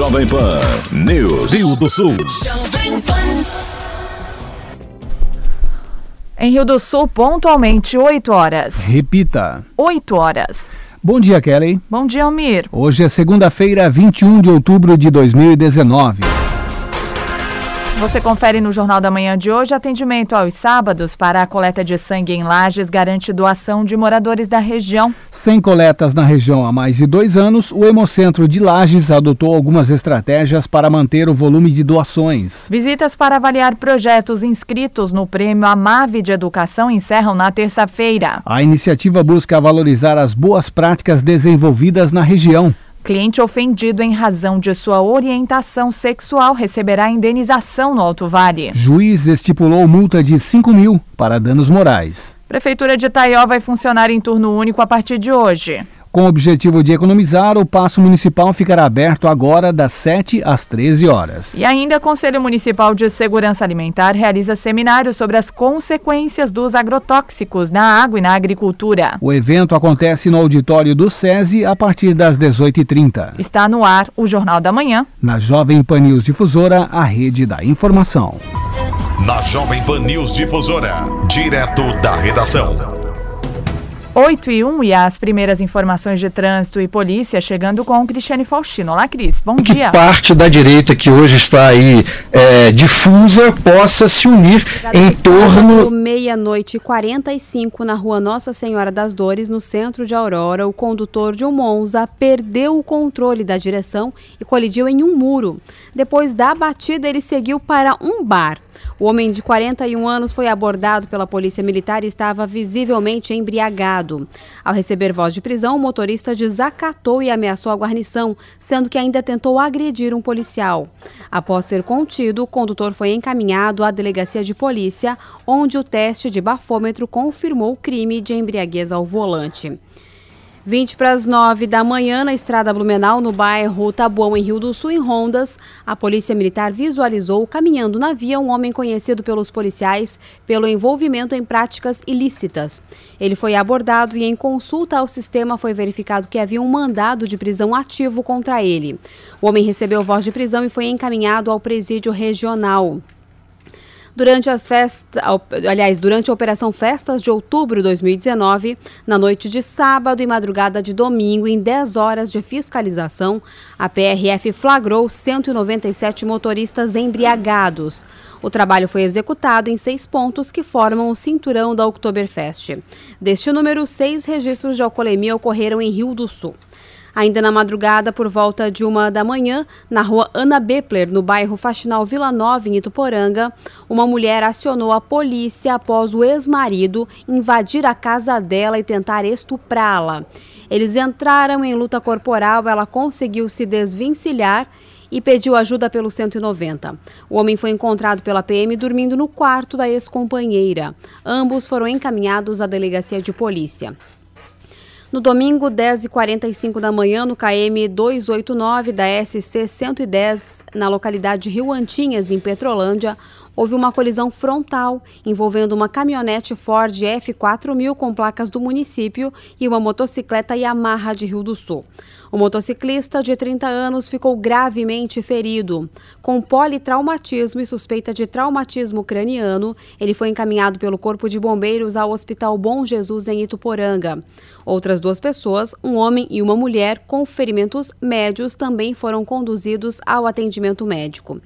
Jovem Pan News. Rio do Sul. Em Rio do Sul, pontualmente 8 horas. Repita. 8 horas. Bom dia, Kelly. Bom dia, Almir. Hoje é segunda-feira, 21 de outubro de 2019. Você confere no Jornal da Manhã de hoje atendimento aos sábados para a coleta de sangue em Lages garante doação de moradores da região. Sem coletas na região há mais de dois anos, o Hemocentro de Lages adotou algumas estratégias para manter o volume de doações. Visitas para avaliar projetos inscritos no Prêmio Amave de Educação encerram na terça-feira. A iniciativa busca valorizar as boas práticas desenvolvidas na região. Cliente ofendido em razão de sua orientação sexual receberá indenização no Alto Vale. Juiz estipulou multa de 5 mil para danos morais. Prefeitura de Itaió vai funcionar em turno único a partir de hoje. Com o objetivo de economizar, o passo municipal ficará aberto agora das 7 às 13 horas. E ainda o Conselho Municipal de Segurança Alimentar realiza seminário sobre as consequências dos agrotóxicos na água e na agricultura. O evento acontece no auditório do SESI a partir das 18h30. Está no ar o Jornal da Manhã. Na Jovem Pan News Difusora, a rede da informação. Na Jovem Pan News Difusora, direto da redação. 8 e 1 e as primeiras informações de trânsito e polícia chegando com Cristiane Faustino. Olá, Cris. Bom que dia. parte da direita que hoje está aí é, difusa possa se unir em torno. Meia-noite e 45 na rua Nossa Senhora das Dores, no centro de Aurora, o condutor de um Monza perdeu o controle da direção e colidiu em um muro. Depois da batida, ele seguiu para um bar. O homem de 41 anos foi abordado pela polícia militar e estava visivelmente embriagado. Ao receber voz de prisão, o motorista desacatou e ameaçou a guarnição, sendo que ainda tentou agredir um policial. Após ser contido, o condutor foi encaminhado à delegacia de polícia, onde o teste de bafômetro confirmou o crime de embriaguez ao volante. 20 para as 9 da manhã, na estrada Blumenau, no bairro Tabuão, em Rio do Sul, em Rondas, a Polícia Militar visualizou caminhando na via um homem conhecido pelos policiais pelo envolvimento em práticas ilícitas. Ele foi abordado e, em consulta ao sistema, foi verificado que havia um mandado de prisão ativo contra ele. O homem recebeu voz de prisão e foi encaminhado ao presídio regional. Durante as festas, aliás, durante a Operação Festas de Outubro de 2019, na noite de sábado e madrugada de domingo, em 10 horas de fiscalização, a PRF flagrou 197 motoristas embriagados. O trabalho foi executado em seis pontos que formam o cinturão da Oktoberfest. Deste número, seis registros de alcoolemia ocorreram em Rio do Sul. Ainda na madrugada, por volta de uma da manhã, na rua Ana Bepler, no bairro Faxinal Vila Nova, em Ituporanga, uma mulher acionou a polícia após o ex-marido invadir a casa dela e tentar estuprá-la. Eles entraram em luta corporal, ela conseguiu se desvencilhar e pediu ajuda pelo 190. O homem foi encontrado pela PM dormindo no quarto da ex-companheira. Ambos foram encaminhados à delegacia de polícia. No domingo, 10h45 da manhã, no KM 289 da SC 110, na localidade Rio Antinhas, em Petrolândia, houve uma colisão frontal envolvendo uma caminhonete Ford F4000 com placas do município e uma motocicleta Yamaha de Rio do Sul. O motociclista de 30 anos ficou gravemente ferido. Com politraumatismo e suspeita de traumatismo craniano, ele foi encaminhado pelo Corpo de Bombeiros ao Hospital Bom Jesus em Ituporanga. Outras duas pessoas, um homem e uma mulher, com ferimentos médios, também foram conduzidos ao atendimento médico.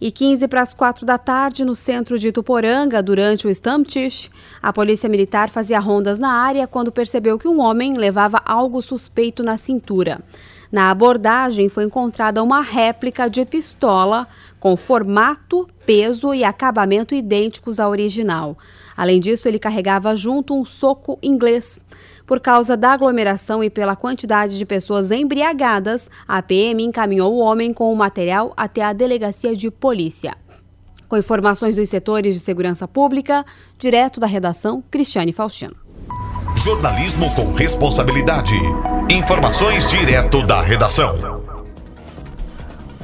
E 15 para as 4 da tarde, no centro de Tuporanga, durante o Stammtisch, a polícia militar fazia rondas na área quando percebeu que um homem levava algo suspeito na cintura. Na abordagem foi encontrada uma réplica de pistola com formato, peso e acabamento idênticos à original. Além disso, ele carregava junto um soco inglês. Por causa da aglomeração e pela quantidade de pessoas embriagadas, a PM encaminhou o homem com o material até a delegacia de polícia. Com informações dos setores de segurança pública, direto da redação, Cristiane Faustino. Jornalismo com responsabilidade. Informações direto da redação.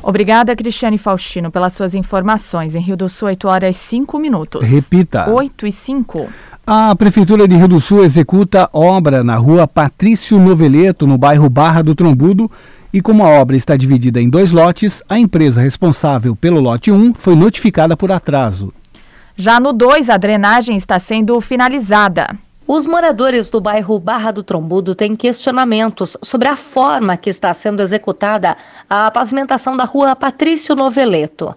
Obrigada, Cristiane Faustino, pelas suas informações. Em Rio do Sul, 8 horas 5 minutos. Repita. 8 e 5. A Prefeitura de Rio do Sul executa obra na rua Patrício Noveleto, no bairro Barra do Trombudo, E como a obra está dividida em dois lotes, a empresa responsável pelo lote 1 foi notificada por atraso. Já no 2, a drenagem está sendo finalizada. Os moradores do bairro Barra do Trombudo têm questionamentos sobre a forma que está sendo executada a pavimentação da rua Patrício Noveleto.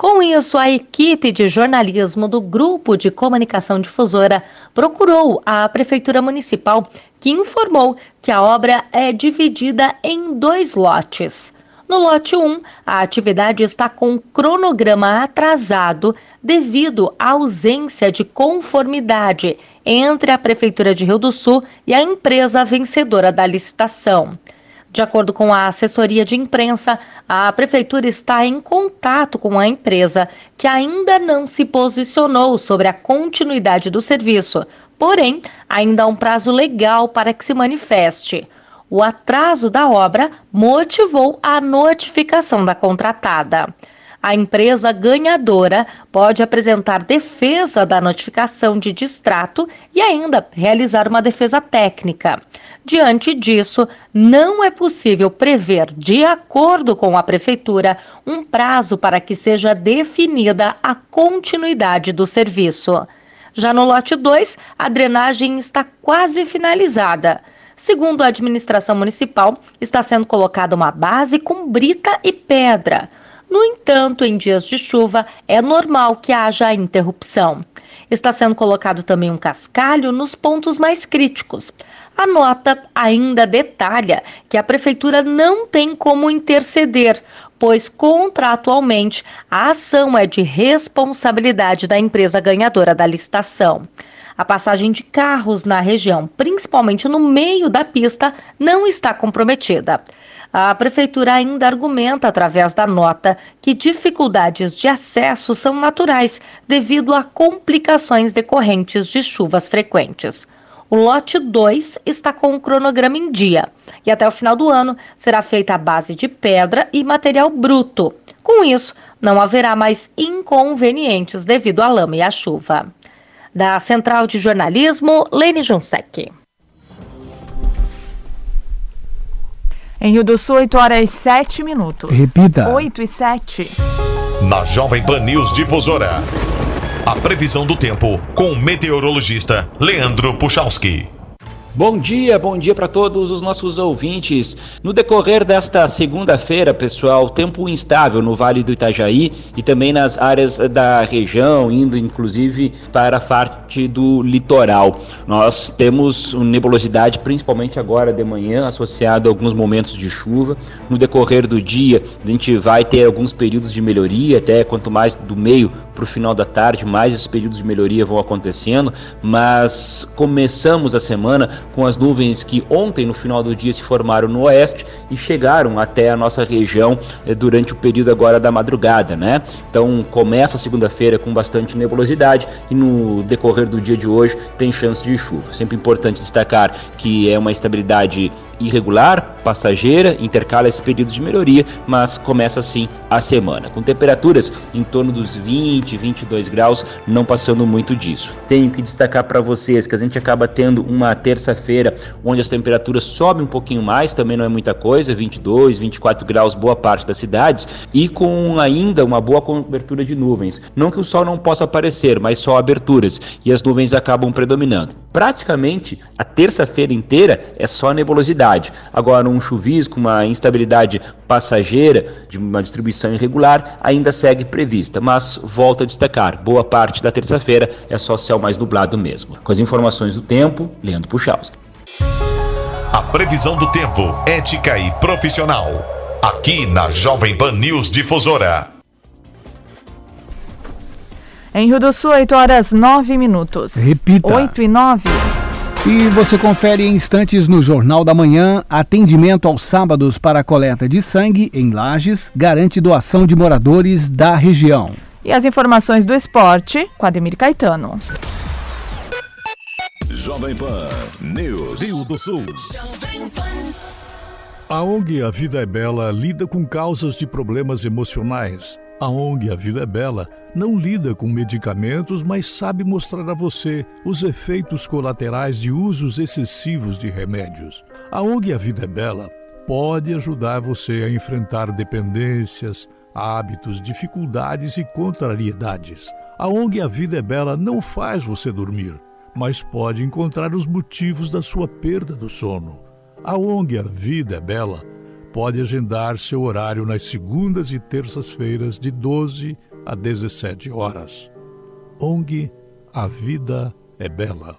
Com isso, a equipe de jornalismo do Grupo de Comunicação Difusora procurou a Prefeitura Municipal, que informou que a obra é dividida em dois lotes. No lote 1, a atividade está com cronograma atrasado devido à ausência de conformidade entre a Prefeitura de Rio do Sul e a empresa vencedora da licitação. De acordo com a assessoria de imprensa, a prefeitura está em contato com a empresa, que ainda não se posicionou sobre a continuidade do serviço. Porém, ainda há um prazo legal para que se manifeste. O atraso da obra motivou a notificação da contratada. A empresa ganhadora pode apresentar defesa da notificação de distrato e ainda realizar uma defesa técnica. Diante disso, não é possível prever, de acordo com a Prefeitura, um prazo para que seja definida a continuidade do serviço. Já no lote 2, a drenagem está quase finalizada. Segundo a administração municipal, está sendo colocada uma base com brita e pedra. No entanto, em dias de chuva, é normal que haja interrupção. Está sendo colocado também um cascalho nos pontos mais críticos. A nota ainda detalha que a prefeitura não tem como interceder, pois contratualmente a ação é de responsabilidade da empresa ganhadora da licitação. A passagem de carros na região, principalmente no meio da pista, não está comprometida. A prefeitura ainda argumenta, através da nota, que dificuldades de acesso são naturais devido a complicações decorrentes de chuvas frequentes. O lote 2 está com o cronograma em dia e até o final do ano será feita a base de pedra e material bruto. Com isso, não haverá mais inconvenientes devido à lama e à chuva. Da Central de Jornalismo, Lene Junsec. Em Rio do Sul, 8 horas e 7 minutos. Repita. 8 e 7. Na Jovem Pan News Difusora. A previsão do tempo com o meteorologista Leandro Puchalski. Bom dia, bom dia para todos os nossos ouvintes. No decorrer desta segunda-feira, pessoal, tempo instável no Vale do Itajaí e também nas áreas da região, indo inclusive para a parte do litoral. Nós temos nebulosidade, principalmente agora de manhã, associado a alguns momentos de chuva. No decorrer do dia, a gente vai ter alguns períodos de melhoria, até quanto mais do meio para o final da tarde, mais esses períodos de melhoria vão acontecendo, mas começamos a semana com as nuvens que ontem, no final do dia, se formaram no oeste e chegaram até a nossa região eh, durante o período agora da madrugada, né? Então começa a segunda-feira com bastante nebulosidade e no decorrer do dia de hoje tem chance de chuva. Sempre importante destacar que é uma estabilidade irregular, passageira, intercala esse período de melhoria, mas começa assim a semana, com temperaturas em torno dos 20, 22 graus, não passando muito disso. Tenho que destacar para vocês que a gente acaba tendo uma terça-feira onde as temperaturas sobem um pouquinho mais, também não é muita coisa, 22, 24 graus boa parte das cidades e com ainda uma boa cobertura de nuvens. Não que o sol não possa aparecer, mas só aberturas e as nuvens acabam predominando. Praticamente a terça-feira inteira é só nebulosidade. Agora um chuvisco, uma instabilidade passageira de uma distribuição irregular ainda segue prevista, mas volto a destacar, boa parte da terça-feira é só céu mais nublado mesmo. Com as informações do tempo, Leandro Puchalski. A previsão do tempo, ética e profissional. Aqui na Jovem Pan News Difusora. Em Rio do Sul, 8 horas 9 minutos. Repita. 8 e 9. E você confere em instantes no Jornal da Manhã. Atendimento aos sábados para a coleta de sangue em Lages garante doação de moradores da região. E as informações do esporte com Ademir Caetano. Jovem Pan News. Rio do Sul. A ONG A Vida é Bela lida com causas de problemas emocionais. A ONG A Vida é Bela não lida com medicamentos, mas sabe mostrar a você os efeitos colaterais de usos excessivos de remédios. A ONG A Vida é Bela pode ajudar você a enfrentar dependências, hábitos, dificuldades e contrariedades. A ONG A Vida é Bela não faz você dormir, mas pode encontrar os motivos da sua perda do sono. A ONG A Vida é Bela pode agendar seu horário nas segundas e terças-feiras de 12 a 17 horas. ONG A Vida é Bela.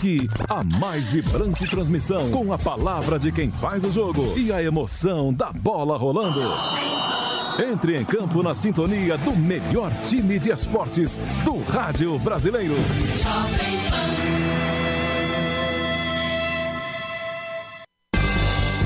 Aqui, a mais vibrante transmissão com a palavra de quem faz o jogo e a emoção da bola rolando. Entre em campo na sintonia do melhor time de esportes do rádio brasileiro.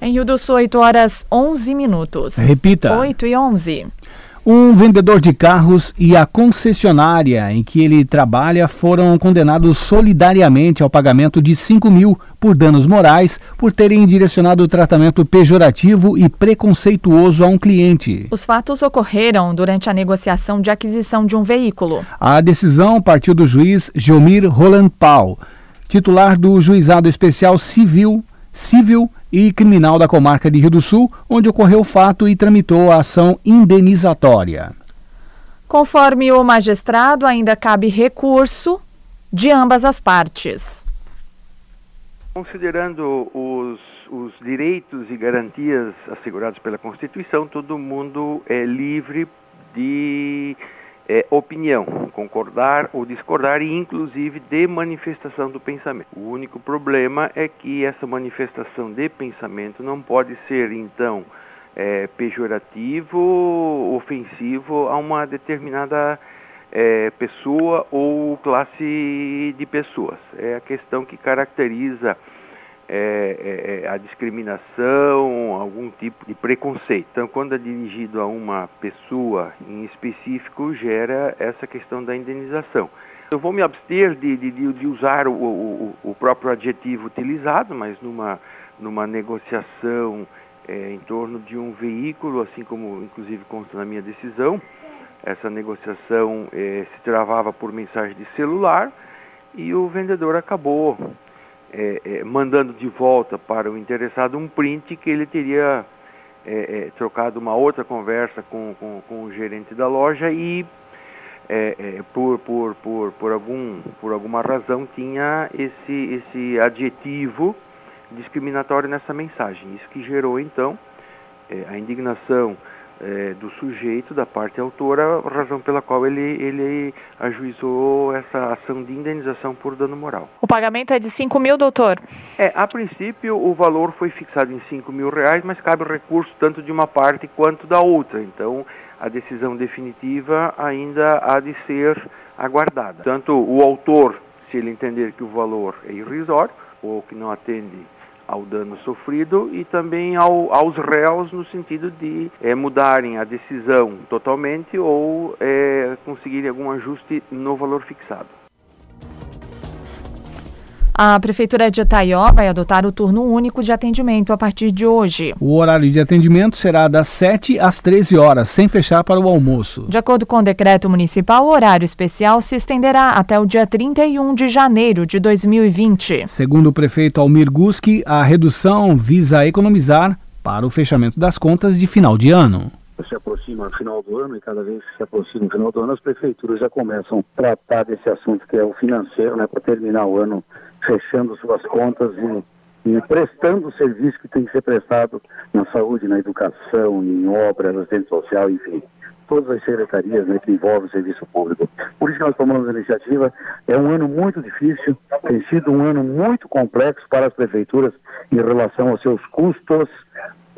Em Rio do Sul, 8 horas 11 minutos. Repita. 8 e 11. Um vendedor de carros e a concessionária em que ele trabalha foram condenados solidariamente ao pagamento de 5 mil por danos morais por terem direcionado o tratamento pejorativo e preconceituoso a um cliente. Os fatos ocorreram durante a negociação de aquisição de um veículo. A decisão partiu do juiz Geomir Roland Pau, titular do Juizado Especial Civil, Civil e Criminal da Comarca de Rio do Sul, onde ocorreu o fato e tramitou a ação indenizatória. Conforme o magistrado, ainda cabe recurso de ambas as partes. Considerando os, os direitos e garantias assegurados pela Constituição, todo mundo é livre de é, opinião, concordar ou discordar e inclusive de manifestação do pensamento. O único problema é que essa manifestação de pensamento não pode ser então é, pejorativo, ofensivo a uma determinada é, pessoa ou classe de pessoas. É a questão que caracteriza é, é, a discriminação, algum tipo de preconceito. Então, quando é dirigido a uma pessoa em específico, gera essa questão da indenização. Eu vou me abster de, de, de usar o, o, o, próprio adjetivo utilizado, mas numa, numa negociação é, em torno de um veículo, assim como inclusive consta na minha decisão, essa negociação é, se travava por mensagem de celular e o vendedor acabou é, é, mandando de volta para o interessado um print que ele teria é, é, trocado uma outra conversa com, com, com o gerente da loja e é, é, por, por, por, por, algum, por alguma razão tinha esse, esse adjetivo discriminatório nessa mensagem. Isso que gerou então a indignação é, do sujeito, da parte autora, razão pela qual ele, ele ajuizou essa ação de indenização por dano moral. O pagamento é de 5 mil, doutor? É, a princípio o valor foi fixado em 5 mil reais, mas cabe recurso tanto de uma parte quanto da outra. Então, a decisão definitiva ainda há de ser aguardada. Tanto o autor, se ele entender que o valor é irrisório ou que não atende ao dano sofrido e também ao, aos réus no sentido de é, mudarem a decisão totalmente ou é, conseguirem algum ajuste no valor fixado. A Prefeitura de Itaió vai adotar o turno único de atendimento a partir de hoje. O horário de atendimento será das 7 às 13 horas, sem fechar para o almoço. De acordo com o decreto municipal, o horário especial se estenderá até o dia 31 de janeiro de 2020. Segundo o prefeito Almir Guski, a redução visa economizar para o fechamento das contas de final de ano se aproxima o final do ano e cada vez que se aproxima o final do ano, as prefeituras já começam a tratar desse assunto que é o financeiro, né, para terminar o ano fechando suas contas e, e, prestando o serviço que tem que ser prestado na saúde, na educação, em obras, na assistência social, enfim. Todas as secretarias né, que envolvem o serviço público. Por isso que nós tomamos a iniciativa. É um ano muito difícil, tem sido um ano muito complexo para as prefeituras em relação aos seus custos,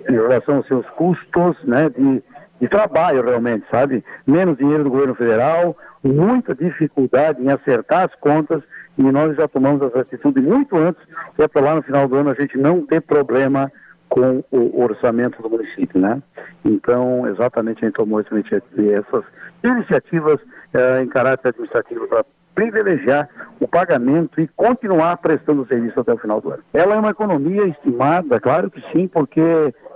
em relação aos seus custos né, de, de trabalho realmente, sabe? Menos dinheiro do governo federal, muita dificuldade em acertar as contas e nós já tomamos essa atitude muito antes, que é para lá no final do ano a gente não ter problema com o orçamento do município, né? Então, exatamente a gente tomou essas iniciativas eh, em caráter administrativo para privilegiar o pagamento e continuar prestando serviço até o final do ano. Ela é uma economia estimada, claro que sim, porque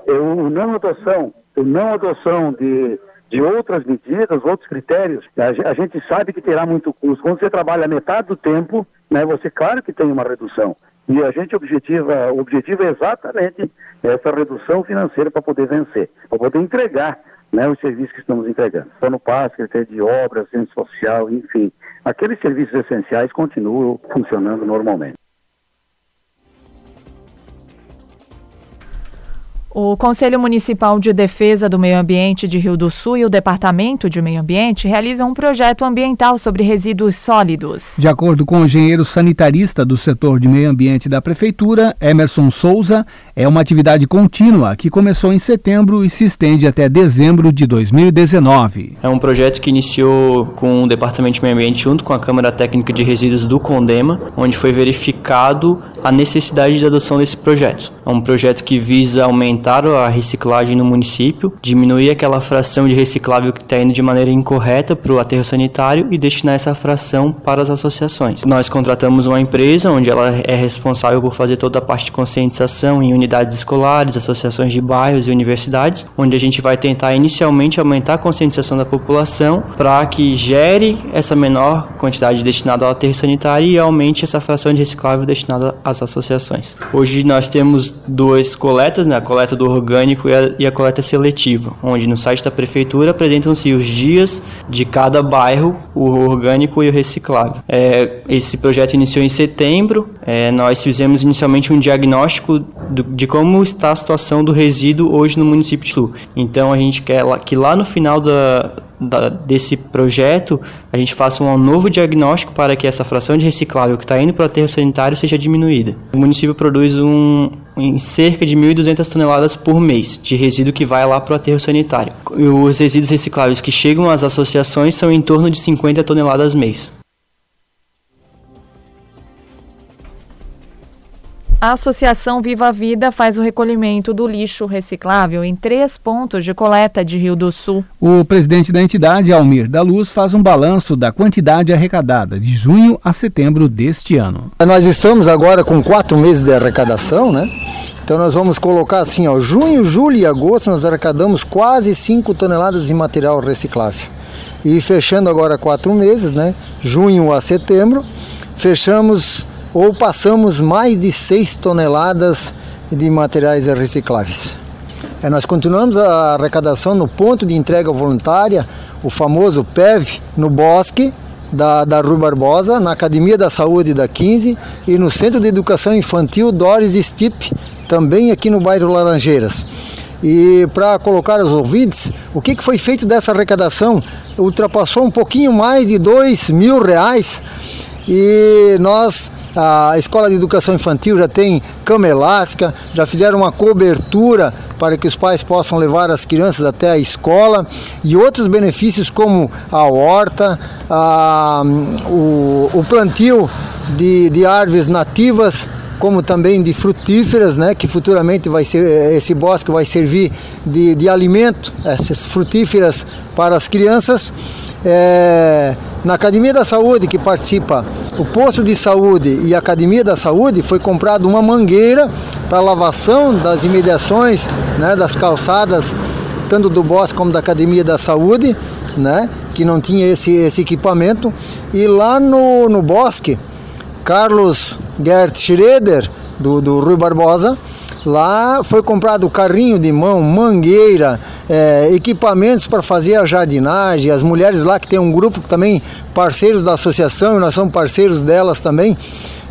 o não adoção, o não adoção de de outras medidas, outros critérios, a gente sabe que terá muito custo. Quando você trabalha metade do tempo, né, você claro que tem uma redução. E a gente objetiva, o objetivo é exatamente essa redução financeira para poder vencer, para poder entregar né, os serviços que estamos entregando. no passe, critério de obras, centro social, enfim. Aqueles serviços essenciais continuam funcionando normalmente. O Conselho Municipal de Defesa do Meio Ambiente de Rio do Sul e o Departamento de Meio Ambiente realizam um projeto ambiental sobre resíduos sólidos. De acordo com o engenheiro sanitarista do setor de meio ambiente da Prefeitura, Emerson Souza, é uma atividade contínua que começou em setembro e se estende até dezembro de 2019. É um projeto que iniciou com o Departamento de Meio Ambiente junto com a Câmara Técnica de Resíduos do Condema, onde foi verificado a necessidade de adoção desse projeto. É um projeto que visa aumentar a reciclagem no município, diminuir aquela fração de reciclável que está indo de maneira incorreta para o aterro sanitário e destinar essa fração para as associações. Nós contratamos uma empresa onde ela é responsável por fazer toda a parte de conscientização em unidades escolares, associações de bairros e universidades, onde a gente vai tentar inicialmente aumentar a conscientização da população para que gere essa menor quantidade destinada ao aterro sanitário e aumente essa fração de reciclável destinada às associações. Hoje nós temos duas coletas, né? a coleta do orgânico e a, e a coleta seletiva, onde no site da prefeitura apresentam-se os dias de cada bairro, o orgânico e o reciclável. É, esse projeto iniciou em setembro, é, nós fizemos inicialmente um diagnóstico do, de como está a situação do resíduo hoje no município de Sul. Então a gente quer que lá no final da, da, desse projeto a gente faça um novo diagnóstico para que essa fração de reciclável que está indo para o aterro sanitário seja diminuída. O município produz um, em cerca de 1.200 toneladas por mês de resíduo que vai lá para o aterro sanitário. E os resíduos recicláveis que chegam às associações são em torno de 50 toneladas mês. A Associação Viva a Vida faz o recolhimento do lixo reciclável em três pontos de coleta de Rio do Sul. O presidente da entidade, Almir da Luz, faz um balanço da quantidade arrecadada de junho a setembro deste ano. Nós estamos agora com quatro meses de arrecadação, né? Então nós vamos colocar assim, ó, junho, julho e agosto nós arrecadamos quase 5 toneladas de material reciclável. E fechando agora quatro meses, né? Junho a setembro, fechamos ou passamos mais de 6 toneladas de materiais recicláveis. É, nós continuamos a arrecadação no ponto de entrega voluntária, o famoso PEV, no Bosque, da, da Barbosa, na Academia da Saúde da 15 e no Centro de Educação Infantil Doris Stipe, também aqui no bairro Laranjeiras. E para colocar os ouvintes, o que, que foi feito dessa arrecadação? Ultrapassou um pouquinho mais de dois mil reais e nós a Escola de Educação Infantil já tem cama elástica, já fizeram uma cobertura para que os pais possam levar as crianças até a escola e outros benefícios como a horta, a, o, o plantio de, de árvores nativas como também de frutíferas, né, que futuramente vai ser esse bosque vai servir de, de alimento, essas frutíferas para as crianças. É, na Academia da Saúde que participa o posto de saúde e a Academia da Saúde foi comprado uma mangueira para lavação das imediações, né, das calçadas, tanto do bosque como da Academia da Saúde, né, que não tinha esse, esse equipamento. E lá no, no bosque, Carlos Gert Schroeder, do, do Rui Barbosa, Lá foi comprado carrinho de mão, mangueira, é, equipamentos para fazer a jardinagem. As mulheres lá que tem um grupo também parceiros da associação, e nós somos parceiros delas também,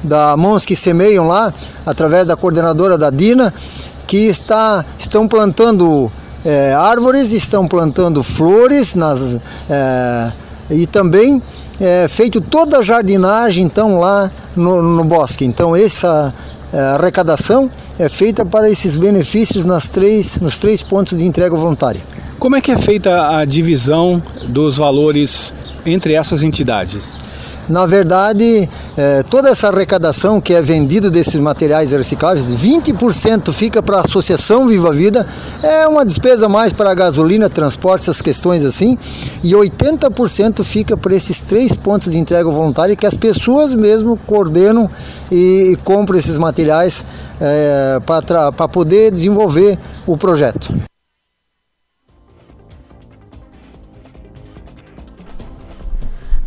da Mãos que Semeiam lá, através da coordenadora da Dina, que está, estão plantando é, árvores, estão plantando flores nas, é, e também é, feito toda a jardinagem então lá no, no bosque. Então essa é, arrecadação é feita para esses benefícios nas três, nos três pontos de entrega voluntária. Como é que é feita a divisão dos valores entre essas entidades? Na verdade, é, toda essa arrecadação que é vendido desses materiais recicláveis, 20% fica para a Associação Viva Vida, é uma despesa mais para a gasolina, transporte, essas questões assim, e 80% fica para esses três pontos de entrega voluntária que as pessoas mesmo coordenam e, e compram esses materiais é, para poder desenvolver o projeto.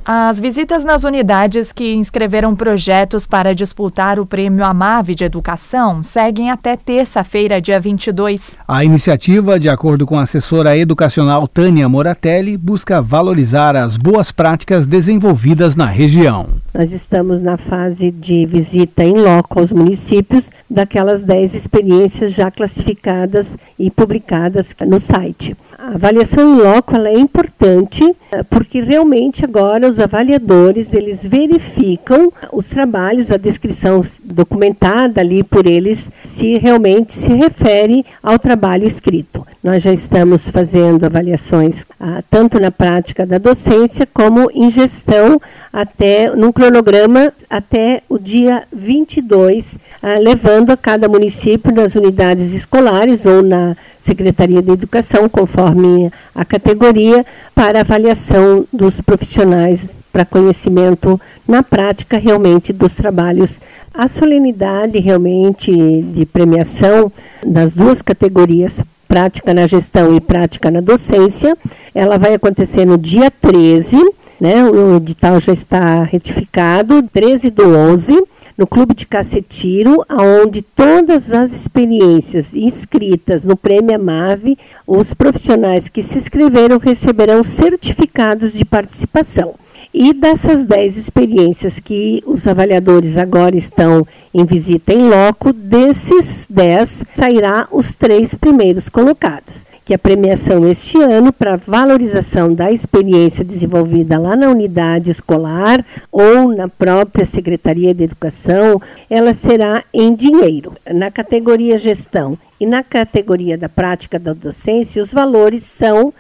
As visitas nas unidades que inscreveram projetos para disputar o Prêmio Amave de Educação seguem até terça-feira, dia 22. A iniciativa, de acordo com a assessora educacional Tânia Moratelli, busca valorizar as boas práticas desenvolvidas na região. Nós estamos na fase de visita em loco aos municípios daquelas 10 experiências já classificadas e publicadas no site. A avaliação em loco é importante eh, porque realmente agora os avaliadores, eles verificam os trabalhos, a descrição documentada ali por eles, se realmente se refere ao trabalho escrito. Nós já estamos fazendo avaliações ah, tanto na prática da docência como em gestão até num cronograma até o dia 22, ah, levando a cada município nas unidades escolares ou na Secretaria de Educação, conforme a categoria, para avaliação dos profissionais para conhecimento na prática realmente dos trabalhos. A solenidade realmente de premiação das duas categorias prática na gestão e prática na docência, ela vai acontecer no dia 13, né? O edital já está retificado, 13 do 11, no Clube de Cacetiro, onde todas as experiências inscritas no Prêmio Amave, os profissionais que se inscreveram receberão certificados de participação. E dessas 10 experiências que os avaliadores agora estão em visita em loco, desses 10 sairá os três primeiros colocados que a premiação este ano para valorização da experiência desenvolvida lá na unidade escolar ou na própria Secretaria de Educação, ela será em dinheiro. Na categoria gestão e na categoria da prática da docência, os valores são uh,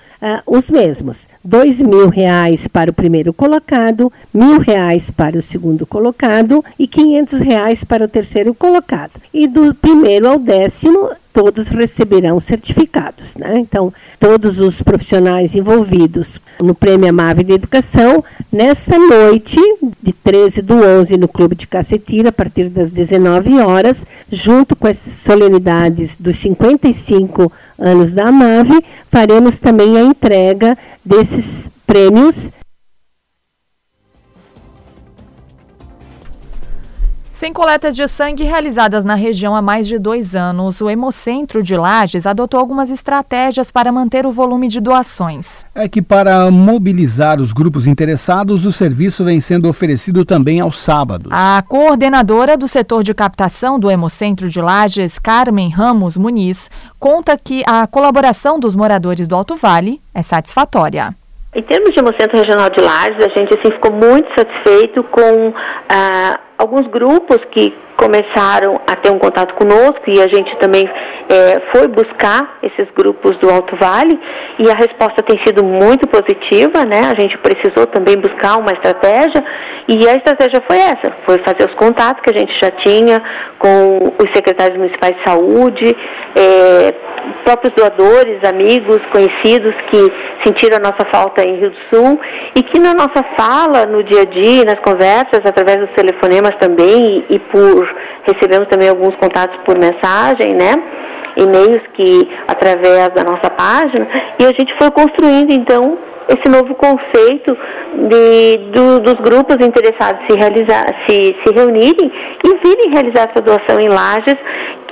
os mesmos: dois mil reais para o primeiro colocado, mil reais para o segundo colocado e quinhentos reais para o terceiro colocado. E do primeiro ao décimo todos receberão certificados. Né? Então, todos os profissionais envolvidos no Prêmio Amave de Educação, nesta noite, de 13 do 11, no Clube de Cacetira, a partir das 19 horas, junto com as solenidades dos 55 anos da Amave, faremos também a entrega desses prêmios Sem coletas de sangue realizadas na região há mais de dois anos, o Hemocentro de Lages adotou algumas estratégias para manter o volume de doações. É que, para mobilizar os grupos interessados, o serviço vem sendo oferecido também aos sábados. A coordenadora do setor de captação do Hemocentro de Lages, Carmen Ramos Muniz, conta que a colaboração dos moradores do Alto Vale é satisfatória. Em termos de Hemocentro Regional de Lages, a gente assim, ficou muito satisfeito com ah, alguns grupos que começaram a ter um contato conosco e a gente também é, foi buscar esses grupos do Alto Vale e a resposta tem sido muito positiva, né? A gente precisou também buscar uma estratégia e a estratégia foi essa, foi fazer os contatos que a gente já tinha com os secretários municipais de saúde, é, próprios doadores, amigos, conhecidos que sentiram a nossa falta em Rio do Sul e que na nossa fala, no dia a dia, nas conversas, através dos telefonemas também e, e por recebemos também alguns contatos por mensagem, né? E-mails que através da nossa página e a gente foi construindo então esse novo conceito de, do, dos grupos interessados se, realizar, se, se reunirem e virem realizar essa doação em lajes,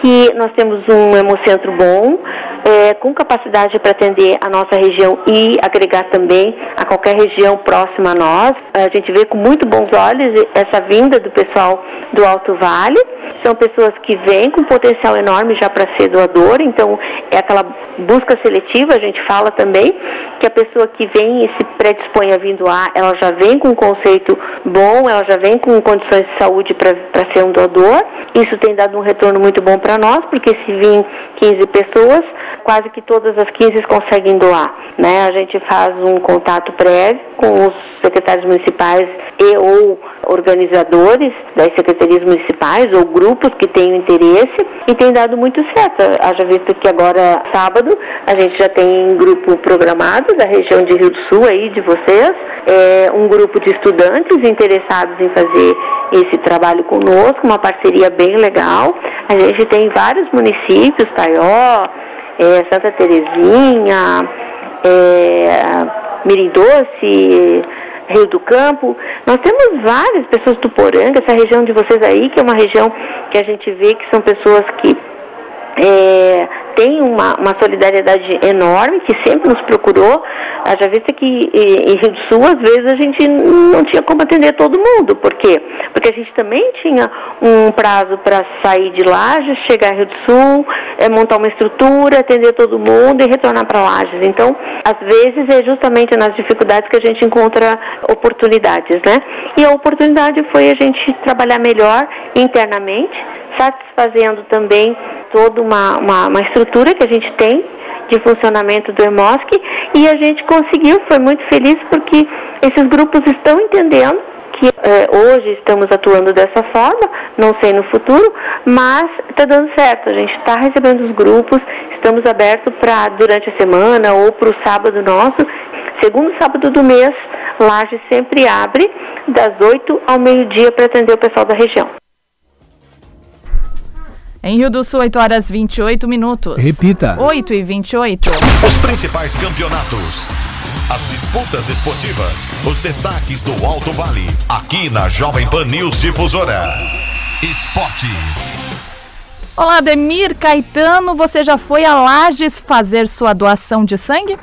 que nós temos um hemocentro bom, é, com capacidade para atender a nossa região e agregar também a qualquer região próxima a nós. A gente vê com muito bons olhos essa vinda do pessoal do Alto Vale. São pessoas que vêm com potencial enorme já para ser doador, então é aquela busca seletiva, a gente fala também, que a pessoa que vem e se predispõe a vir doar, ela já vem com um conceito bom, ela já vem com condições de saúde para ser um doador. Isso tem dado um retorno muito bom para nós, porque se vir 15 pessoas, quase que todas as 15 conseguem doar. Né? A gente faz um contato prévio com os secretários municipais e ou organizadores das secretarias municipais ou grupos que tenham interesse e tem dado muito certo. Haja visto que agora, sábado, a gente já tem grupo programado da região de Rio do Sul aí de vocês, é, um grupo de estudantes interessados em fazer esse trabalho conosco, uma parceria bem legal. A gente tem vários municípios, Taió, é, Santa Terezinha, é, Mirim Doce, Rio do Campo. Nós temos várias pessoas do Poranga, essa região de vocês aí, que é uma região que a gente vê que são pessoas que é, tem uma, uma, solidariedade enorme, que sempre nos procurou. Já vista que em Rio do Sul, às vezes, a gente não tinha como atender todo mundo. Por quê? Porque a gente também tinha um prazo para sair de Lages, chegar em Rio do Sul, é, montar uma estrutura, atender todo mundo e retornar para Lages. Então, às vezes, é justamente nas dificuldades que a gente encontra oportunidades, né? E a oportunidade foi a gente trabalhar melhor internamente, satisfazendo também toda uma, uma, uma estrutura que a gente tem de funcionamento do EMOSC e a gente conseguiu, foi muito feliz porque esses grupos estão entendendo que eh, hoje estamos atuando dessa forma, não sei no futuro, mas está dando certo. A gente está recebendo os grupos, estamos abertos para durante a semana ou para o sábado nosso. Segundo sábado do mês, Laje sempre abre das 8 ao meio-dia para atender o pessoal da região. Em Rio do Sul, 8 horas 28 minutos. Repita. 8 e 28. Os principais campeonatos. As disputas esportivas. Os destaques do Alto Vale. Aqui na Jovem Pan News Difusora. Esporte. Olá, Demir Caetano. Você já foi a Lages fazer sua doação de sangue?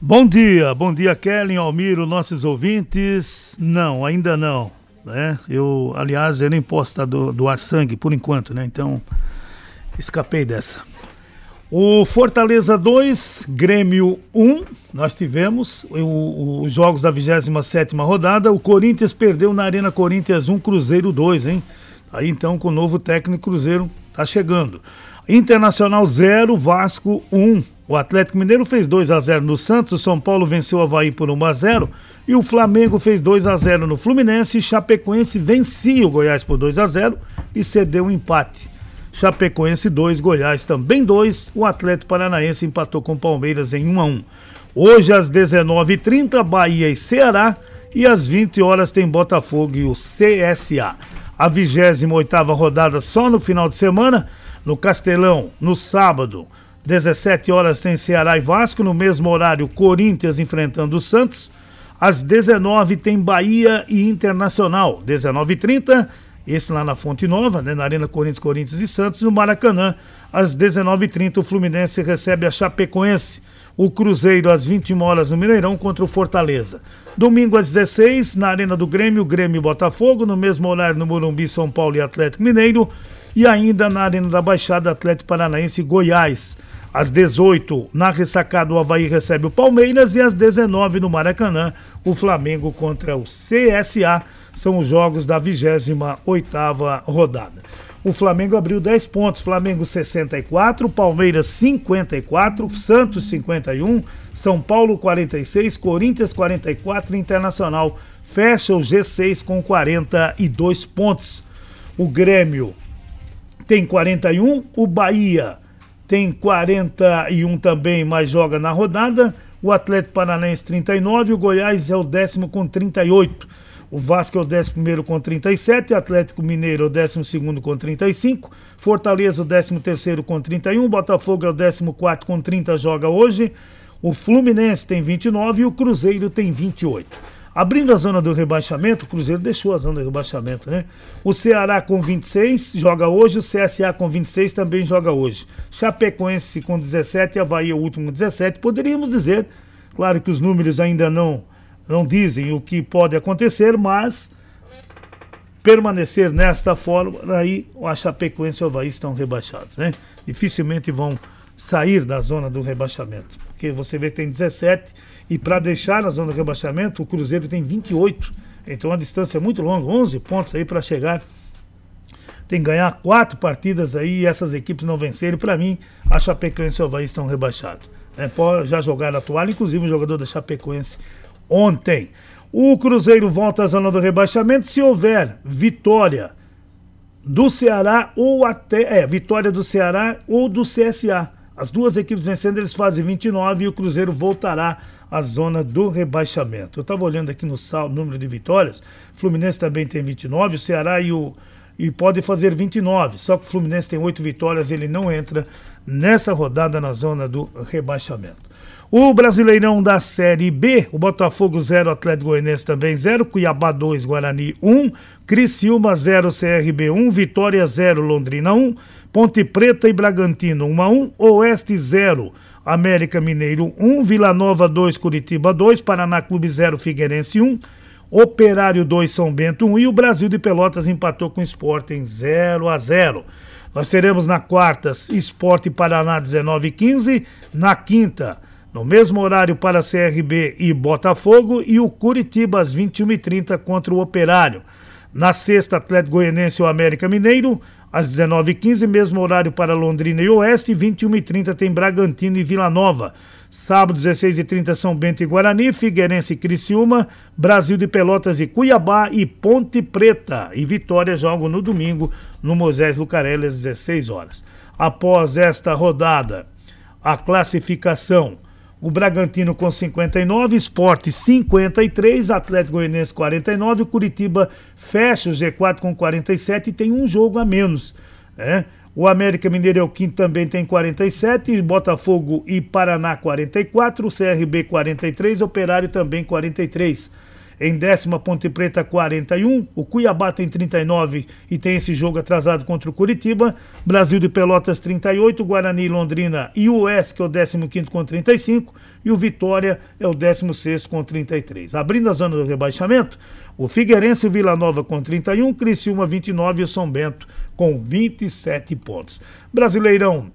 Bom dia, bom dia, Kellen, Almiro, nossos ouvintes. Não, ainda não né? Eu, aliás, eu nem posso estar do, doar sangue por enquanto, né? Então, escapei dessa. O Fortaleza 2, Grêmio 1, nós tivemos os jogos da 27 rodada. O Corinthians perdeu na Arena Corinthians 1, Cruzeiro 2, hein? Aí então com o novo técnico Cruzeiro tá chegando. Internacional 0, Vasco 1. O Atlético Mineiro fez 2 a 0 no Santos, o São Paulo venceu o Havaí por 1 a 0 e o Flamengo fez 2 a 0 no Fluminense. Chapecoense vencia o Goiás por 2 a 0 e cedeu um empate. Chapecoense 2, Goiás também 2. O Atlético Paranaense empatou com o Palmeiras em 1 a 1. Hoje às 19h30, Bahia e Ceará. E às 20 horas tem Botafogo e o CSA. A 28 rodada só no final de semana, no Castelão, no sábado. 17 horas tem Ceará e Vasco, no mesmo horário Corinthians enfrentando o Santos. Às 19 tem Bahia e Internacional. 19h30, esse lá na Fonte Nova, né, na Arena Corinthians, Corinthians e Santos. No Maracanã, às 19h30, o Fluminense recebe a Chapecoense. O Cruzeiro às 21 horas no Mineirão contra o Fortaleza. Domingo às 16 na Arena do Grêmio, Grêmio e Botafogo. No mesmo horário no Morumbi, São Paulo e Atlético Mineiro. E ainda na Arena da Baixada, Atlético Paranaense e Goiás. Às 18, na ressacada, o Havaí recebe o Palmeiras. E às 19, no Maracanã, o Flamengo contra o CSA. São os jogos da 28 rodada. O Flamengo abriu 10 pontos, Flamengo 64, Palmeiras 54, Santos 51, São Paulo 46, Corinthians 44, Internacional fecha o G6 com 42 pontos. O Grêmio tem 41, o Bahia tem 41 também, mas joga na rodada. O Atlético Paranaense 39, o Goiás é o décimo com 38. O Vasco é o 11 com 37, Atlético Mineiro é o 12 com 35, Fortaleza o 13 com 31, Botafogo é o 14 com 30, joga hoje. O Fluminense tem 29 e o Cruzeiro tem 28. Abrindo a zona do rebaixamento, o Cruzeiro deixou a zona do rebaixamento, né? O Ceará com 26 joga hoje, o CSA com 26 também joga hoje. Chapecoense com 17 e Havaí o último 17. Poderíamos dizer, claro que os números ainda não não dizem o que pode acontecer, mas permanecer nesta forma, aí a Chapecoense e o Havaí estão rebaixados, né? Dificilmente vão sair da zona do rebaixamento, porque você vê que tem 17 e para deixar na zona do rebaixamento, o Cruzeiro tem 28. Então a distância é muito longa, 11 pontos aí para chegar. Tem que ganhar quatro partidas aí e essas equipes não vencerem. Para mim, a Chapecoense e o Havaí estão rebaixados. É, já jogaram a toalha, inclusive o jogador da Chapecoense ontem. O Cruzeiro volta à zona do rebaixamento se houver vitória do Ceará ou até. É, vitória do Ceará ou do CSA. As duas equipes vencendo, eles fazem 29 e o Cruzeiro voltará à zona do rebaixamento. Eu estava olhando aqui no sal, número de vitórias. Fluminense também tem 29, o Ceará e o. E pode fazer 29. Só que o Fluminense tem 8 vitórias, ele não entra nessa rodada na zona do rebaixamento. O Brasileirão da Série B, o Botafogo 0, Atlético Goianiense também 0, Cuiabá 2, Guarani 1, Criciúma 0, CRB 1, Vitória 0, Londrina 1, Ponte Preta e Bragantino 1 a 1, Oeste 0, América Mineiro 1, Vila Nova 2, Curitiba 2, Paraná Clube 0, Figueirense 1, Operário 2, São Bento 1 e o Brasil de Pelotas empatou com o Sporting 0 a 0. Nós teremos na quarta Esporte Paraná 19 e 15, na quinta no mesmo horário para CRB e Botafogo e o Curitiba às 21h30 contra o Operário. Na sexta, Atlético Goianense e o América Mineiro, às 19h15, mesmo horário para Londrina e Oeste, 21h30 tem Bragantino e Vila Nova. Sábado, 16h30, São Bento e Guarani, Figueirense e Criciúma, Brasil de Pelotas e Cuiabá e Ponte Preta. E Vitória jogam no domingo no Moisés Lucarelli às 16 horas. Após esta rodada, a classificação o Bragantino com 59, Esporte 53, Atlético Goianiense 49, o Curitiba fecha o G4 com 47 e tem um jogo a menos. Né? O América Mineiro é o quinto, também tem 47, Botafogo e Paraná 44, o CRB 43, Operário também 43. Em décima, Ponte Preta 41. O Cuiabá tem 39 e tem esse jogo atrasado contra o Curitiba. Brasil de Pelotas 38. Guarani, Londrina e o Oeste, que é o 15 com 35. E o Vitória é o 16 com 33. Abrindo a zona do rebaixamento, o Figueirense e o Vila Nova com 31. Criciúma 29 e o São Bento com 27 pontos. Brasileirão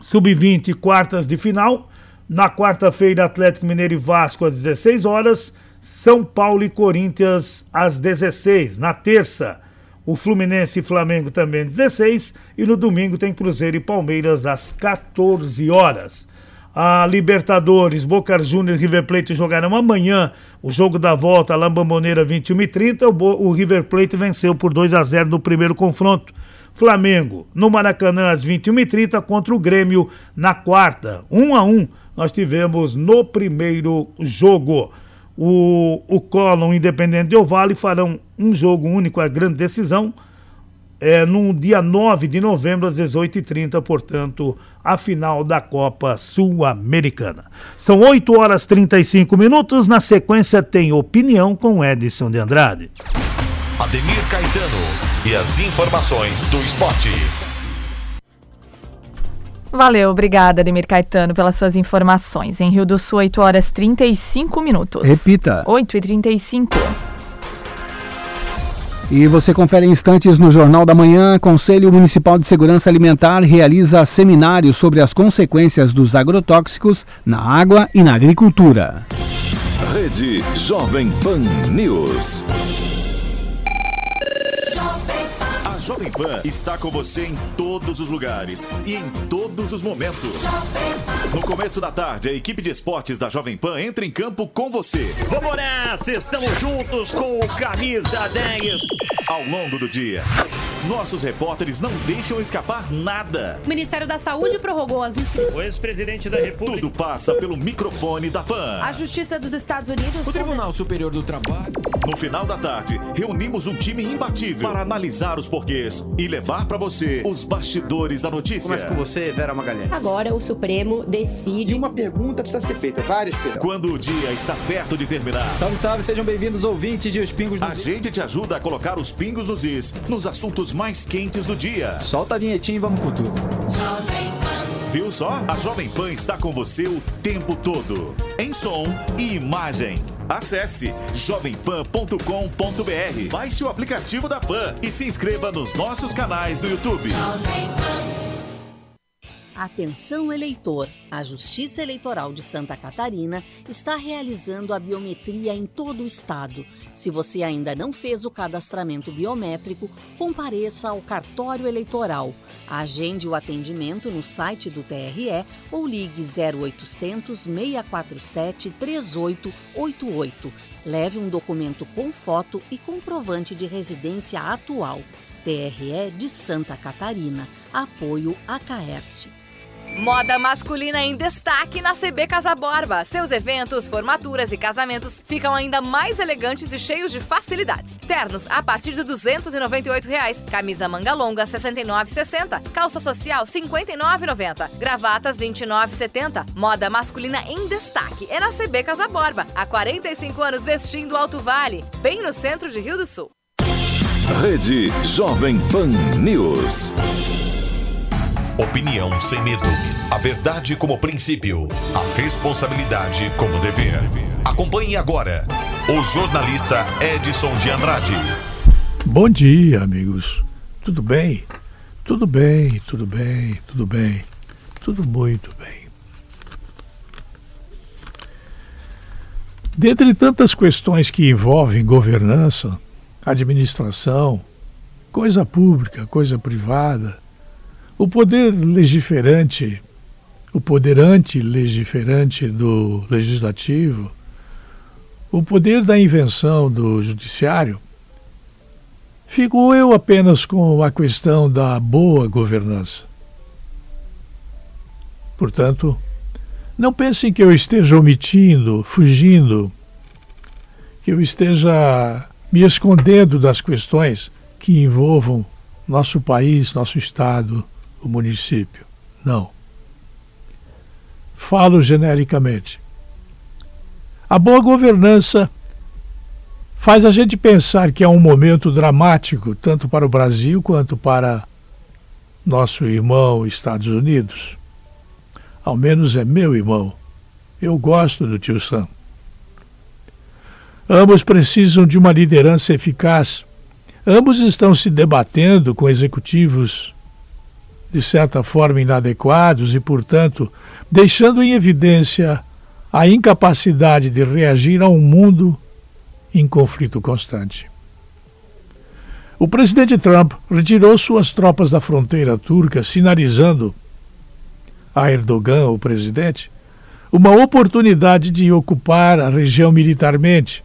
Sub-20, quartas de final. Na quarta-feira, Atlético Mineiro e Vasco às 16 horas. São Paulo e Corinthians às 16. Na terça, o Fluminense e Flamengo também às 16. E no domingo tem Cruzeiro e Palmeiras às 14 horas. A Libertadores, Boca Juniors e River Plate jogarão amanhã o jogo da volta, Lambamboneira 21 e 30. O, o River Plate venceu por 2 a 0 no primeiro confronto. Flamengo no Maracanã às 21 e 30 contra o Grêmio na quarta. 1 a 1 nós tivemos no primeiro jogo o, o Colón Independente Del Vale farão um jogo único, a grande decisão, é, no dia 9 de novembro, às 18h30, portanto, a final da Copa Sul-Americana. São 8 horas 35 minutos. Na sequência, tem opinião com Edson de Andrade. Ademir Caetano e as informações do esporte. Valeu, obrigada, Ademir Caetano, pelas suas informações. Em Rio do Sul, 8 horas 35 minutos. Repita. 8 e 35. E você confere instantes no Jornal da Manhã. Conselho Municipal de Segurança Alimentar realiza seminário sobre as consequências dos agrotóxicos na água e na agricultura. Rede Jovem Pan News. Jovem Pan está com você em todos os lugares e em todos os momentos. No começo da tarde, a equipe de esportes da Jovem Pan entra em campo com você. Vamos nessa, estamos juntos com o Camisa 10. Ao longo do dia, nossos repórteres não deixam escapar nada. O Ministério da Saúde prorrogou as inscrições. O ex-presidente da República. Tudo passa pelo microfone da Pan. A Justiça dos Estados Unidos. O Tribunal Superior do Trabalho. No final da tarde, reunimos um time imbatível para analisar os porquês e levar para você os bastidores da notícia. Começa com você, Vera Magalhães. Agora o Supremo decide. E uma pergunta precisa ser feita, várias perguntas. Quando o dia está perto de terminar. Salve, salve, sejam bem-vindos, ouvintes de Os Pingos nos A gente te ajuda a colocar os pingos nos is nos assuntos mais quentes do dia. Solta a vinhetinha e vamos com tudo. Viu só? A Jovem Pan está com você o tempo todo, em som e imagem. Acesse jovempan.com.br, baixe o aplicativo da Pan e se inscreva nos nossos canais no YouTube. Atenção eleitor! A Justiça Eleitoral de Santa Catarina está realizando a biometria em todo o estado. Se você ainda não fez o cadastramento biométrico, compareça ao cartório eleitoral. Agende o atendimento no site do TRE ou ligue 0800 647 3888. Leve um documento com foto e comprovante de residência atual. TRE de Santa Catarina. Apoio a Caerte. Moda masculina em destaque na CB Casa Borba. Seus eventos, formaturas e casamentos ficam ainda mais elegantes e cheios de facilidades. Ternos a partir de 298 reais. camisa manga longa R$ 69,60, calça social R$ 59,90, gravatas R$ 29,70. Moda masculina em destaque é na CB Casa Borba. Há 45 anos vestindo Alto Vale, bem no centro de Rio do Sul. Rede Jovem Pan News. Opinião sem medo. A verdade como princípio. A responsabilidade como dever. Acompanhe agora o jornalista Edson de Andrade. Bom dia, amigos. Tudo bem? Tudo bem, tudo bem, tudo bem. Tudo muito bem. Dentre tantas questões que envolvem governança, administração, coisa pública, coisa privada, o poder legiferante, o poder anti-legiferante do legislativo, o poder da invenção do judiciário, fico eu apenas com a questão da boa governança. Portanto, não pensem que eu esteja omitindo, fugindo, que eu esteja me escondendo das questões que envolvam nosso país, nosso Estado, o município. Não. Falo genericamente. A boa governança faz a gente pensar que é um momento dramático, tanto para o Brasil quanto para nosso irmão Estados Unidos. Ao menos é meu irmão. Eu gosto do tio Sam. Ambos precisam de uma liderança eficaz. Ambos estão se debatendo com executivos de certa forma inadequados e, portanto, deixando em evidência a incapacidade de reagir a um mundo em conflito constante. O presidente Trump retirou suas tropas da fronteira turca, sinalizando a Erdogan, o presidente, uma oportunidade de ocupar a região militarmente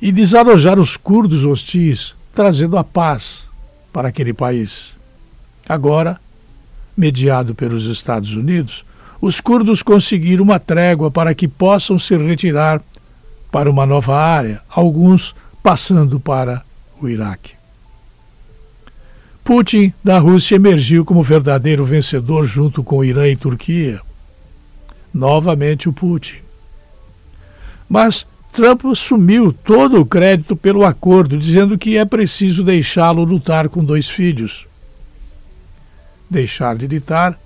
e desalojar os curdos hostis, trazendo a paz para aquele país. Agora, mediado pelos Estados Unidos, os curdos conseguiram uma trégua para que possam se retirar para uma nova área, alguns passando para o Iraque. Putin, da Rússia, emergiu como verdadeiro vencedor junto com Irã e Turquia. Novamente o Putin. Mas Trump assumiu todo o crédito pelo acordo, dizendo que é preciso deixá-lo lutar com dois filhos. Deixar de lutar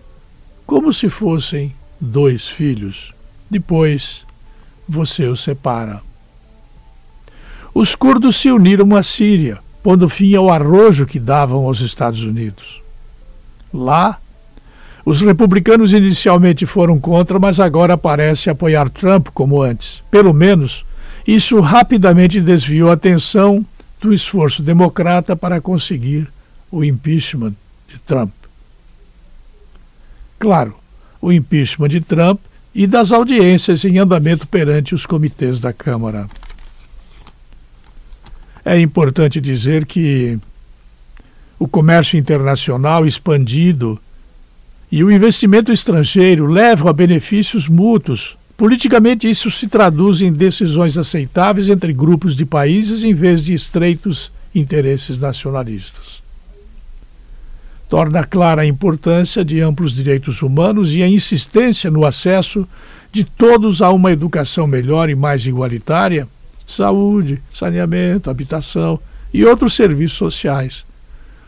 como se fossem dois filhos. Depois, você os separa. Os curdos se uniram à Síria, pondo fim ao arrojo que davam aos Estados Unidos. Lá, os republicanos inicialmente foram contra, mas agora parece apoiar Trump como antes. Pelo menos, isso rapidamente desviou a atenção do esforço democrata para conseguir o impeachment de Trump. Claro, o impeachment de Trump e das audiências em andamento perante os comitês da Câmara. É importante dizer que o comércio internacional expandido e o investimento estrangeiro levam a benefícios mútuos. Politicamente, isso se traduz em decisões aceitáveis entre grupos de países em vez de estreitos interesses nacionalistas. Torna clara a importância de amplos direitos humanos e a insistência no acesso de todos a uma educação melhor e mais igualitária saúde, saneamento, habitação e outros serviços sociais.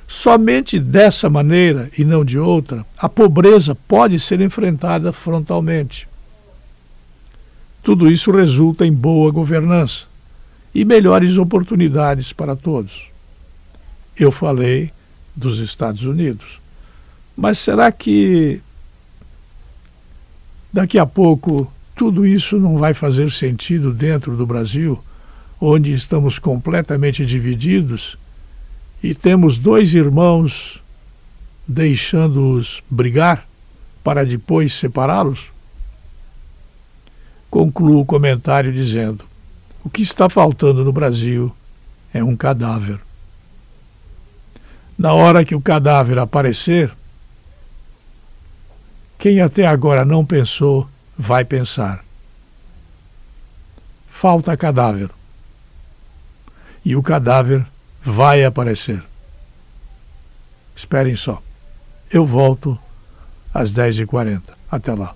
Somente dessa maneira e não de outra, a pobreza pode ser enfrentada frontalmente. Tudo isso resulta em boa governança e melhores oportunidades para todos. Eu falei dos Estados Unidos. Mas será que daqui a pouco tudo isso não vai fazer sentido dentro do Brasil, onde estamos completamente divididos e temos dois irmãos deixando-os brigar para depois separá-los? Concluo o comentário dizendo: o que está faltando no Brasil é um cadáver. Na hora que o cadáver aparecer, quem até agora não pensou vai pensar. Falta cadáver. E o cadáver vai aparecer. Esperem só. Eu volto às 10h40. Até lá.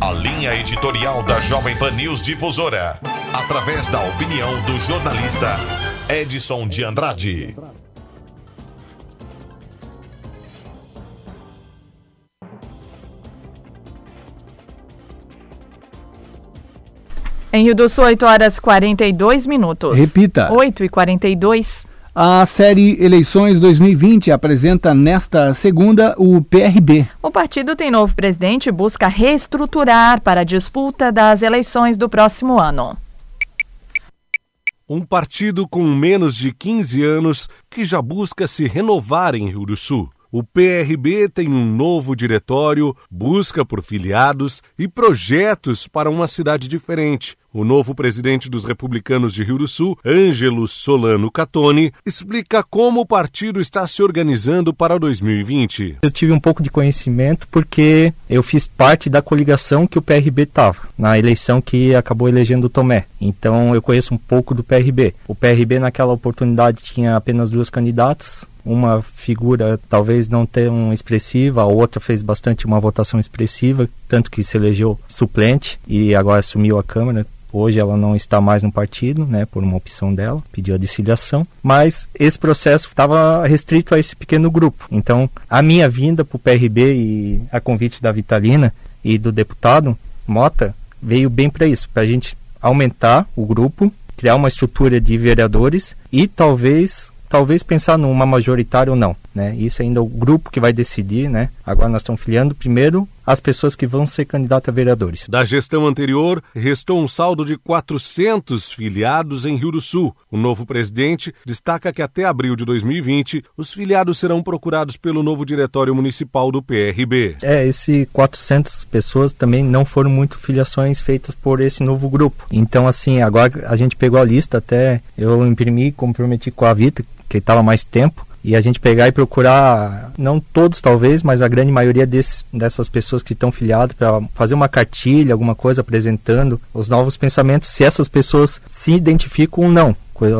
A linha editorial da Jovem Pan News Difusora. Através da opinião do jornalista Edson de Andrade. Em Rio do Sul, 8 horas 42 minutos. Repita. 8 e 42. A série Eleições 2020 apresenta nesta segunda o PRB. O partido tem novo presidente e busca reestruturar para a disputa das eleições do próximo ano. Um partido com menos de 15 anos que já busca se renovar em Rio do Sul. O PRB tem um novo diretório, busca por filiados e projetos para uma cidade diferente. O novo presidente dos republicanos de Rio do Sul, Ângelo Solano Catone, explica como o partido está se organizando para 2020. Eu tive um pouco de conhecimento porque eu fiz parte da coligação que o PRB estava, na eleição que acabou elegendo o Tomé. Então eu conheço um pouco do PRB. O PRB naquela oportunidade tinha apenas duas candidatas, uma figura talvez não tão expressiva, a outra fez bastante uma votação expressiva, tanto que se elegeu suplente e agora assumiu a Câmara. Hoje ela não está mais no partido, né, por uma opção dela, pediu a desfiliação, mas esse processo estava restrito a esse pequeno grupo. Então, a minha vinda para o PRB e a convite da Vitalina e do deputado Mota veio bem para isso, para a gente aumentar o grupo, criar uma estrutura de vereadores e talvez talvez pensar numa majoritária ou não, né? Isso ainda é o grupo que vai decidir, né? Agora nós estamos filiando primeiro as pessoas que vão ser candidatas a vereadores. Da gestão anterior, restou um saldo de 400 filiados em Rio do Sul. O novo presidente destaca que até abril de 2020, os filiados serão procurados pelo novo diretório municipal do PRB. É, esse 400 pessoas também não foram muito filiações feitas por esse novo grupo. Então, assim, agora a gente pegou a lista, até eu imprimi, comprometi com a Vita, que estava mais tempo, e a gente pegar e procurar, não todos talvez, mas a grande maioria desses, dessas pessoas que estão filiadas para fazer uma cartilha, alguma coisa apresentando os novos pensamentos, se essas pessoas se identificam ou não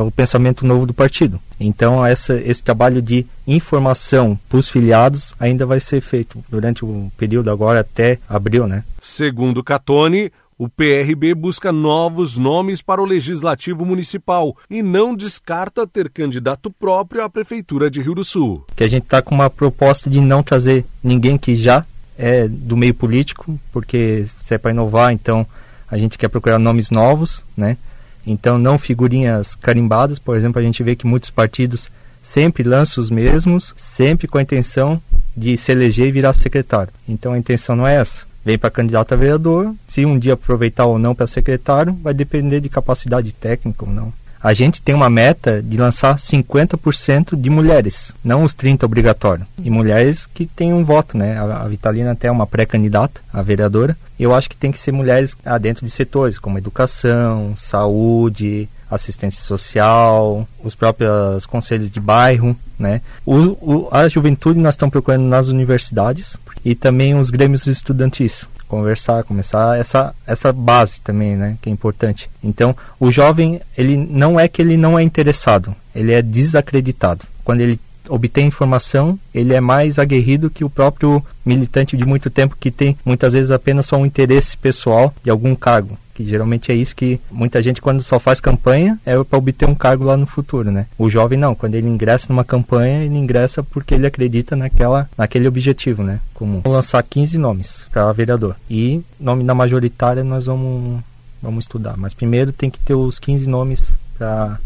o pensamento novo do partido. Então essa, esse trabalho de informação para os filiados ainda vai ser feito durante o período agora até abril, né? Segundo Catone, O PRB busca novos nomes para o Legislativo Municipal e não descarta ter candidato próprio à Prefeitura de Rio do Sul. Que a gente está com uma proposta de não trazer ninguém que já é do meio político, porque se é para inovar, então a gente quer procurar nomes novos, né? Então não figurinhas carimbadas, por exemplo, a gente vê que muitos partidos sempre lançam os mesmos, sempre com a intenção de se eleger e virar secretário. Então a intenção não é essa. Vem para candidato a vereador, se um dia aproveitar ou não para secretário, vai depender de capacidade técnica ou não. A gente tem uma meta de lançar 50% de mulheres, não os 30 obrigatório. E mulheres que têm um voto, né? A, Vitalina até é uma pré-candidata, a vereadora. Eu acho que tem que ser mulheres ah, dentro de setores como educação, saúde, assistência social, os próprios conselhos de bairro, né? O, o, a juventude nós estamos procurando nas universidades e também os grêmios estudantis conversar, começar essa essa base também, né, que é importante. Então, o jovem, ele não é que ele não é interessado, ele é desacreditado. Quando ele obtém informação, ele é mais aguerrido que o próprio militante de muito tempo que tem muitas vezes apenas só um interesse pessoal de algum cargo que geralmente é isso que muita gente quando só faz campanha é para obter um cargo lá no futuro, né? O jovem não, quando ele ingressa numa campanha, ele ingressa porque ele acredita naquela naquele objetivo, né? Comum. Vou lançar 15 nomes para vereador e nome da majoritária nós vamos vamos estudar, mas primeiro tem que ter os 15 nomes para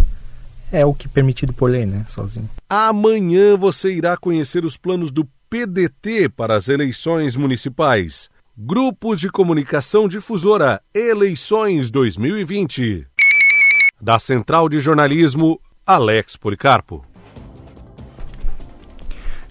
é o que é permitido por lei, né, sozinho. Amanhã você irá conhecer os planos do PDT para as eleições municipais. Grupo de Comunicação Difusora Eleições 2020. Da Central de Jornalismo, Alex Policarpo.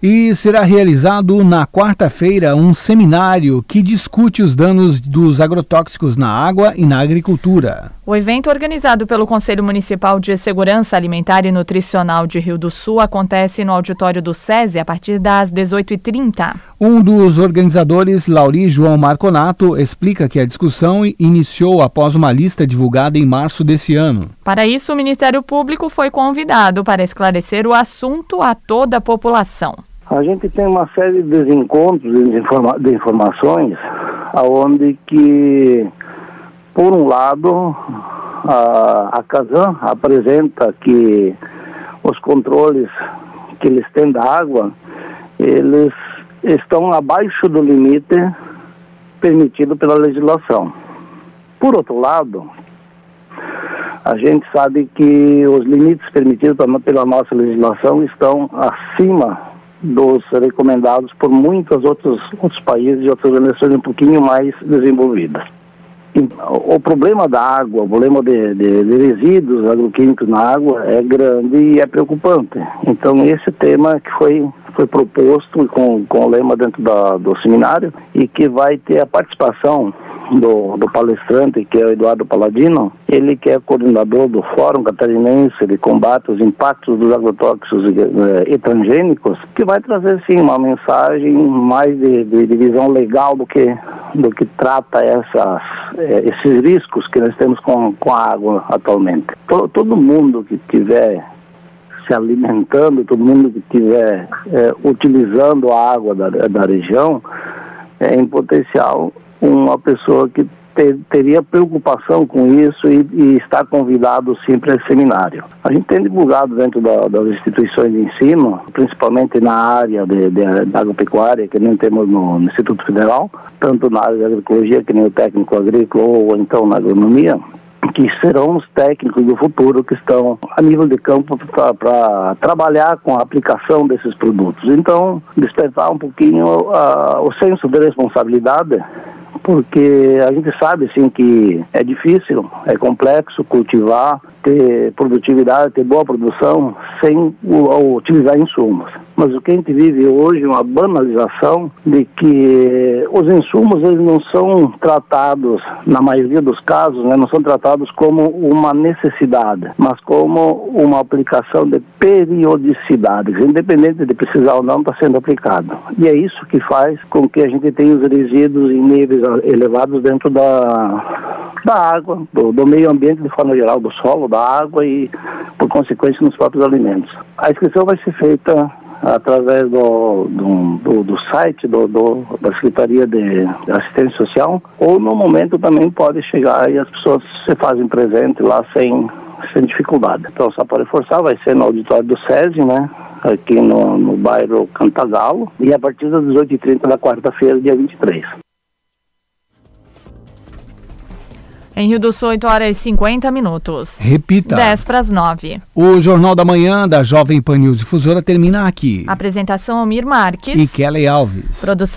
E será realizado na quarta-feira um seminário que discute os danos dos agrotóxicos na água e na agricultura. O evento, organizado pelo Conselho Municipal de Segurança Alimentar e Nutricional de Rio do Sul, acontece no auditório do SESI a partir das 18h30. Um dos organizadores, Lauri João Marconato, explica que a discussão iniciou após uma lista divulgada em março desse ano. Para isso, o Ministério Público foi convidado para esclarecer o assunto a toda a população. A gente tem uma série de desencontros de, informa de informações, aonde que, por um lado, a, a Casan apresenta que os controles que eles têm da água, eles estão abaixo do limite permitido pela legislação. Por outro lado, a gente sabe que os limites permitidos pela nossa legislação estão acima dos recomendados por muitos outros, outros países e outras organizações um pouquinho mais desenvolvidas. O problema da água, o problema de, de, de, resíduos agroquímicos na água é grande e é preocupante. Então esse tema que foi foi proposto com, com o lema dentro da, do seminário e que vai ter a participação do, do palestrante, que é o Eduardo Paladino, ele que é coordenador do Fórum Catarinense de Combate aos Impactos dos Agrotóxicos eh, e Transgênicos, que vai trazer sim uma mensagem mais de, de, de visão legal do que, do que trata essas, eh, esses riscos que nós temos com, com a água atualmente. Todo, todo mundo que tiver se alimentando, todo mundo que estiver é, utilizando a água da, da região, é, em potencial uma pessoa que ter, teria preocupação com isso e, e está convidado sempre a seminário. A gente tem divulgado dentro da, das instituições de ensino, principalmente na área de, de, de agropecuária, que nem temos no, no Instituto Federal, tanto na área de agroecologia, que nem o técnico agrícola, ou então na agronomia, que serão os técnicos do futuro que estão a nível de campo para trabalhar com a aplicação desses produtos. Então, despertar um pouquinho uh, o senso de responsabilidade porque a gente sabe assim que é difícil, é complexo cultivar, ter produtividade, ter boa produção sem utilizar insumos. Mas o que a gente vive hoje é uma banalização de que os insumos eles não são tratados, na maioria dos casos, né, não são tratados como uma necessidade, mas como uma aplicação de periodicidade, independente de precisar ou não, está sendo aplicado. E é isso que faz com que a gente tenha os resíduos em níveis elevados dentro da, da água, do, do meio ambiente de forma geral, do solo, da água e, por consequência, nos próprios alimentos. A inscrição vai ser feita através do, do, do, do site do, do, da Secretaria de Assistência Social, ou no momento também pode chegar e as pessoas se fazem presente lá sem, sem dificuldade. Então, só para reforçar, vai ser no auditório do SESI, né? Aqui no, no bairro Cantagalo, e a partir das 18h30 da quarta-feira, dia 23. Em Rio do Sul, 8 horas e 50 minutos. Repita. 10 para as 9. O Jornal da Manhã da Jovem Pan News Difusora termina aqui. Apresentação Almir Marques. E Kelly Alves. Produção